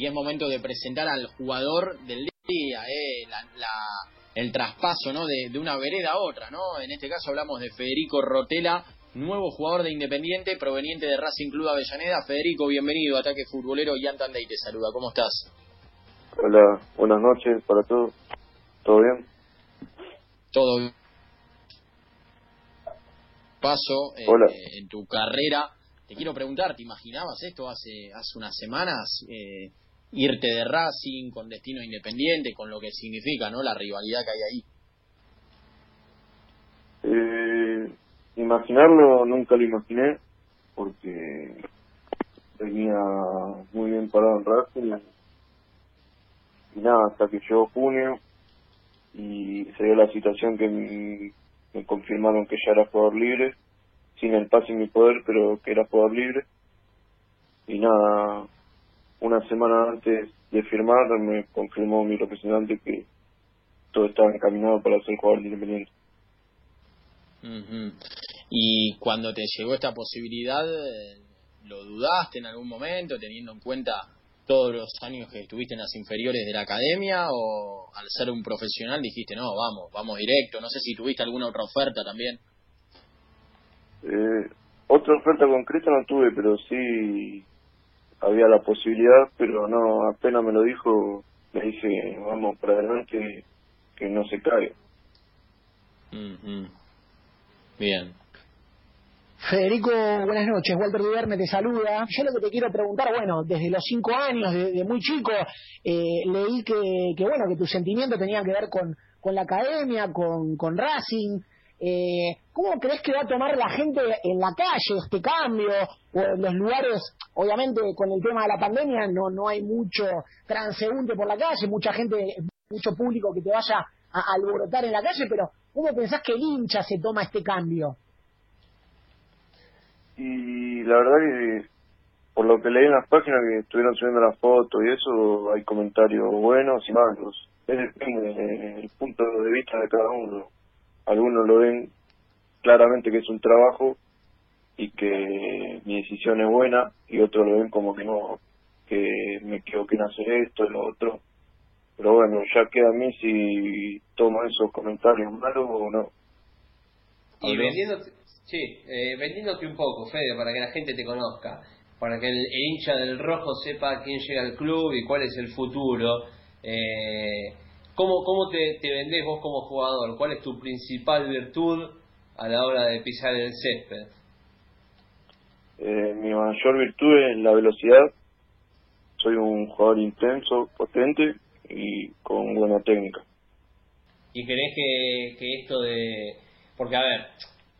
y es momento de presentar al jugador del día, eh, el traspaso ¿no? de, una vereda a otra. ¿no? En este caso hablamos de Federico Rotela, nuevo jugador de Independiente proveniente de Racing Club Avellaneda. Federico, bienvenido a Ataque Futbolero. y Andey te saluda. ¿Cómo estás? Hola, buenas noches para todos. ¿Todo bien? Todo bien. Paso eh, en tu carrera. Te quiero preguntar, ¿te imaginabas esto hace, hace unas semanas? Eh, irte de Racing con destino independiente, con lo que significa no la rivalidad que hay ahí. Eh, imaginarlo nunca lo imaginé, porque venía muy bien parado en Racing y nada, hasta que llegó junio y se dio la situación que me, confirmaron que ya era jugador libre, sin el pase en mi poder, pero que era jugador libre. Y nada, una semana antes de firmar me confirmó mi representante que todo estaba encaminado para ser jugador independiente. Y cuando te llegó esta posibilidad, ¿lo dudaste en algún momento, teniendo en cuenta todos los años que estuviste en las inferiores de la academia o al ser un profesional dijiste, no, vamos, vamos directo? No sé si tuviste alguna otra oferta también. Eh, otra oferta concreta no tuve, pero sí había la posibilidad, pero no, apenas me lo dijo, me dije, vamos para adelante, que no se caiga. Bien. Federico, buenas noches. Walter Duverme te saluda. Yo lo que te quiero preguntar, bueno, desde los cinco años, de, muy chico, eh, leí que, que, bueno, que tus sentimientos tenían que ver con, con la academia, con, con Racing. Eh, ¿Cómo crees que va a tomar la gente en la calle este cambio? O en los lugares, obviamente con el tema de la pandemia no, no hay mucho transeúnte por la calle, mucha gente, mucho público que te vaya a alborotar en la calle, pero ¿cómo pensás que el hincha se toma este cambio? Y la verdad que por lo que leí en las páginas que estuvieron subiendo las fotos y eso, hay comentarios buenos y malos. Es depende del punto de vista de cada uno. Algunos lo ven claramente que es un trabajo y que mi decisión es buena y otros lo ven como que no, que me equivoqué en hacer esto y lo otro. Pero bueno, ya queda a mí si tomo esos comentarios malos o no. Y vendiéndote, Sí, eh, vendiéndote un poco, Fede, para que la gente te conozca, para que el, hincha del rojo sepa quién llega al club y cuál es el futuro. Eh, ¿Cómo, cómo te, te vendés vos como jugador? ¿Cuál es tu principal virtud a la hora de pisar el césped? Eh, mi mayor virtud es la velocidad. Soy un jugador intenso, potente y con buena técnica. ¿Y crees que, que esto de... Porque, a ver,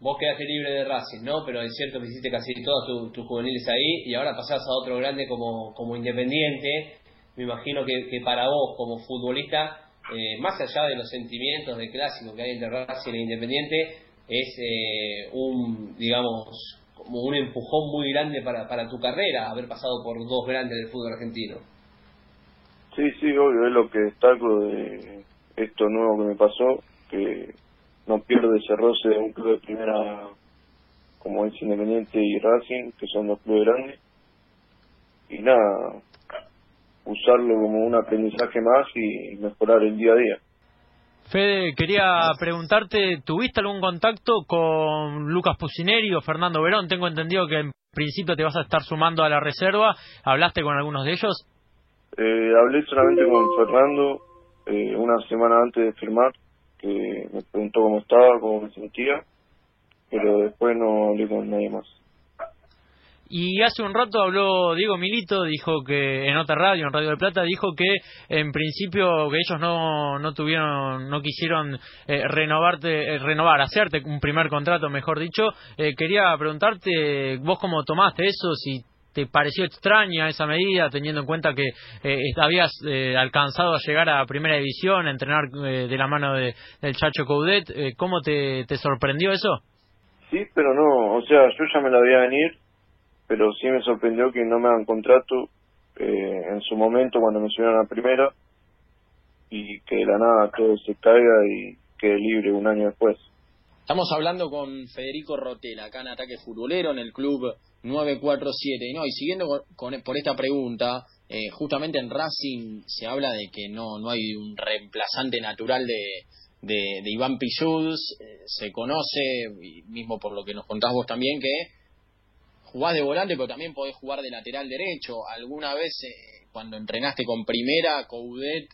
vos quedaste libre de Racing, ¿no? Pero es cierto que hiciste casi todos tus juveniles ahí y ahora pasás a otro grande como, como Independiente. Me imagino que, que para vos, como futbolista, eh, más allá de los sentimientos de clásico que hay entre Racing e Independiente, es eh, un, digamos, como un empujón muy grande para, para tu carrera, haber pasado por dos grandes del fútbol argentino. Sí, sí, obvio, es lo que destaco de esto nuevo que me pasó, que no pierde ese roce de un club de primera como es Independiente y Racing, que son dos clubes grandes. Y nada, usarlo como un aprendizaje más y mejorar el día a día. Fede, quería preguntarte, ¿tuviste algún contacto con Lucas Pusineri o Fernando Verón? Tengo entendido que en principio te vas a estar sumando a la reserva. ¿Hablaste con algunos de ellos? Eh, hablé solamente con Fernando eh, una semana antes de firmar que me preguntó cómo estaba, cómo me sentía, pero después no hablé con nadie más. Y hace un rato habló Diego Milito, dijo que en otra radio, en Radio del Plata, dijo que en principio que ellos no, no tuvieron, no quisieron eh, renovarte, eh, renovar, hacerte un primer contrato, mejor dicho. Eh, quería preguntarte, vos cómo tomaste eso, si ¿Te pareció extraña esa medida, teniendo en cuenta que eh, habías eh, alcanzado a llegar a primera división, a entrenar de la mano de, del Chacho Coudet? ¿Cómo te, te sorprendió eso? Sí, pero no, o sea, yo ya me la veía venir, pero sí me sorprendió que no me hagan contrato en su momento cuando me subieron a primera y que de la nada todo se caiga y quede libre un año después. Estamos hablando con Federico Rotela, acá en Ataque Futbolero, en el club 947. Y, no, y siguiendo con, por esta pregunta, eh, justamente en Racing se habla de que no, no hay un reemplazante natural de, de, Iván Pichuz, eh, se conoce, mismo por lo que nos contás vos también, que jugás de volante, pero también podés jugar de lateral derecho. Alguna vez, eh, cuando entrenaste con primera, Coudet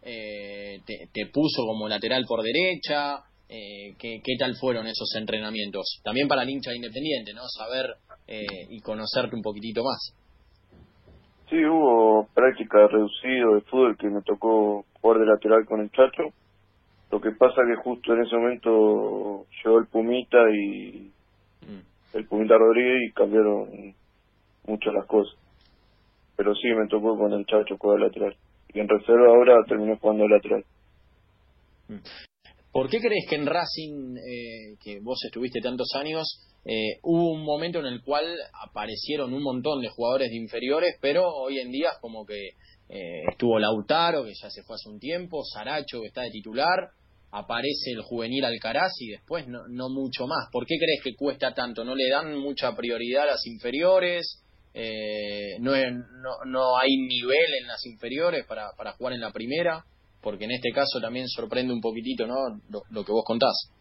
te, te, puso como lateral por derecha. ¿qué, ¿Qué tal fueron esos entrenamientos? También para el hincha independiente, ¿no? Saber y conocerte un poquitito más. Sí, hubo práctica reducido de fútbol que me tocó jugar de lateral con el Chacho. Lo que pasa que justo en ese momento llegó el Pumita y. el Pumita Rodríguez y cambiaron mucho las cosas. Pero sí, me tocó con el Chacho jugar lateral. Y en reserva ahora terminé jugando lateral. ¿Por qué crees que en Racing, eh, que vos estuviste tantos años, eh, hubo un momento en el cual aparecieron un montón de jugadores de inferiores, pero hoy en día es como que eh, estuvo Lautaro, que ya se fue hace un tiempo, Saracho, que está de titular, aparece el juvenil Alcaraz y después no, no mucho más. ¿Por qué crees que cuesta tanto? ¿No le dan mucha prioridad a las inferiores? Eh, no, no, no hay nivel en las inferiores para, para jugar en la primera? Porque en este caso también sorprende un poquitito ¿no? lo que vos contás.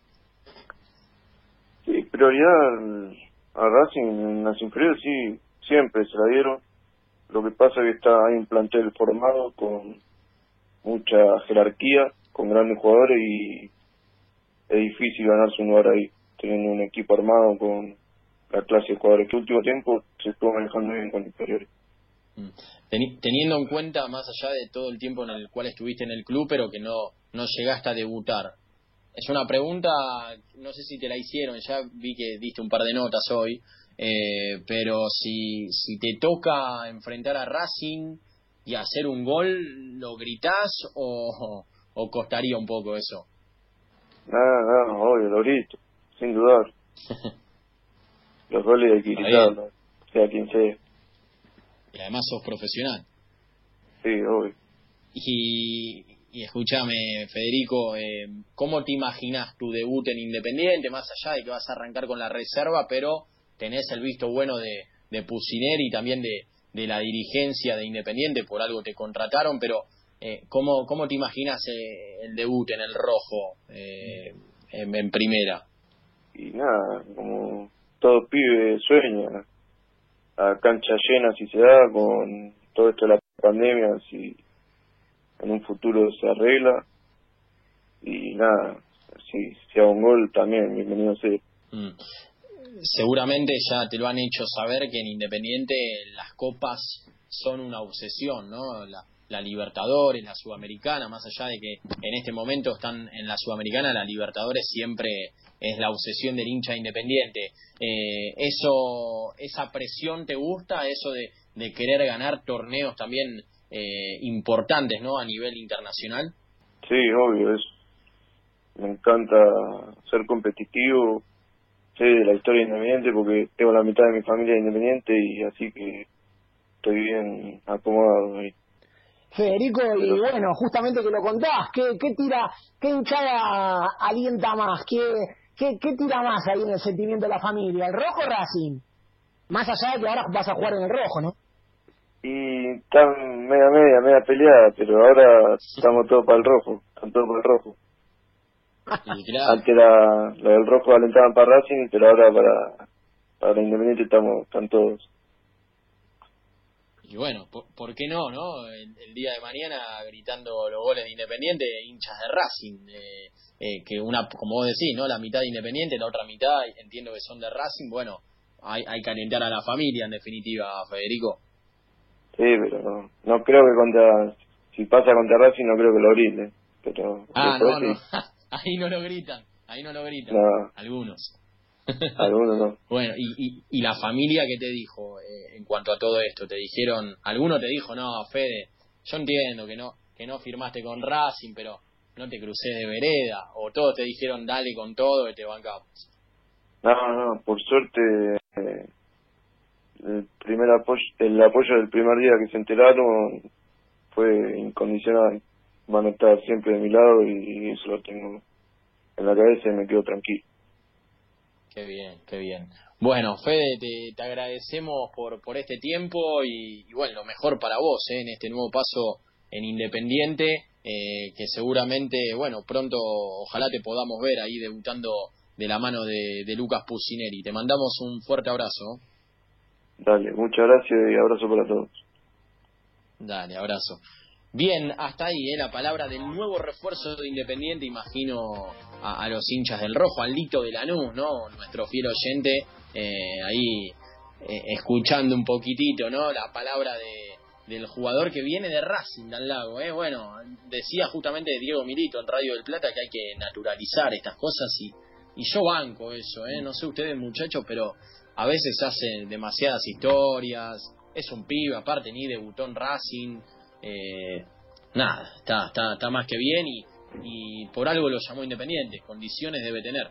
Sí, prioridad a Racing en las inferiores sí, siempre se la dieron. Lo que pasa es que está hay un plantel formado con mucha jerarquía, con grandes jugadores y es difícil ganarse un lugar ahí, teniendo un equipo armado con la clase de jugadores que último tiempo se estuvo manejando bien con inferiores. Mm. Teniendo en cuenta, más allá de todo el tiempo en el cual estuviste en el club, pero que no, no llegaste a debutar, es una pregunta, no sé si te la hicieron, ya vi que diste un par de notas hoy, eh, pero si, si te toca enfrentar a Racing y hacer un gol, ¿lo gritás o, o costaría un poco eso? No, no, obvio, lo grito, sin dudar. Los goles hay que sea quien sea. Y además sos profesional. Sí, obvio. Y, y escúchame, Federico, eh, ¿cómo te imaginas tu debut en Independiente, más allá de que vas a arrancar con la reserva, pero tenés el visto bueno de, de y también de, de la dirigencia de Independiente, por algo te contrataron, pero eh, ¿cómo, ¿cómo te imaginas eh, el debut en el rojo eh, en, primera? Y nada, como todo pibe sueña, a cancha llena si se da, con todo esto de la pandemia, si en un futuro se arregla y nada, si, si hago un gol también, bienvenido sea. Mm. Seguramente ya te lo han hecho saber que en Independiente las copas son una obsesión, ¿no? La, la Libertadores, la Sudamericana, más allá de que en este momento están en la Sudamericana, la Libertadores siempre es la obsesión del hincha independiente. Eh, eso, esa presión te gusta, eso de, querer ganar torneos también eh, importantes ¿no? a nivel internacional. Sí, obvio, es me encanta ser competitivo, sé de la historia independiente porque tengo la mitad de mi familia independiente y así que estoy bien acomodado. Federico, y bueno, justamente que lo contás, ¿qué, qué tira, qué hinchada alienta más? ¿Qué, qué, ¿Qué tira más ahí en el sentimiento de la familia? ¿El rojo o Racing? Más allá de que ahora vas a jugar en el rojo, ¿no? y están media media, media peleada, pero ahora estamos todos para el rojo, están todos para el rojo. Antes la, lo del rojo alentaban para Racing, pero ahora para, para Independiente estamos, están todos. Y bueno, ¿por, qué no, no? El, día de mañana gritando los goles de Independiente, hinchas de Racing, eh, eh, que una, como vos decís, ¿no? La mitad de Independiente, la otra mitad entiendo que son de Racing, bueno, hay, hay que alentar a la familia en definitiva, Federico. Sí, pero no, creo que contra, si pasa contra Racing no creo que lo griten. Pero ah, no, no. ahí no lo gritan, ahí no lo gritan. Algunos. Algunos no. bueno, y, y, y, la familia qué te dijo eh, en cuanto a todo esto? ¿Te dijeron, alguno te dijo, no, Fede, yo entiendo que no que no firmaste con Racing, pero no te crucé de vereda? ¿O todos te dijeron, dale con todo y te bancamos? No, no, por suerte eh, el primer apoyo, el apoyo del primer día que se enteraron fue incondicional. Van a estar siempre de mi lado y eso lo tengo en la cabeza y me quedo tranquilo. Qué bien, qué bien. Bueno, Fede, te, agradecemos por, por este tiempo y, bueno, lo mejor para vos ¿eh? en este nuevo paso en Independiente, eh, que seguramente, bueno, pronto ojalá te podamos ver ahí debutando de la mano de, de Lucas Pusineri. Te mandamos un fuerte abrazo. Dale, muchas gracias y abrazo para todos. Dale, abrazo. Bien, hasta ahí, ¿eh? la palabra del nuevo refuerzo de Independiente, imagino a, los hinchas del Rojo, al Lito de Lanús, ¿no? Nuestro fiel oyente, eh, ahí eh, escuchando un poquitito, ¿no? La palabra de, del jugador que viene de Racing al lago, ¿eh? Bueno, decía justamente Diego Milito en Radio del Plata que hay que naturalizar estas cosas y, y yo banco eso, ¿eh? No sé ustedes muchachos, pero a veces hacen demasiadas historias, es un pibe, aparte ni debutó en Racing, eh, nada, está, está, está más que bien y, y por algo lo llamó Independiente, condiciones debe tener.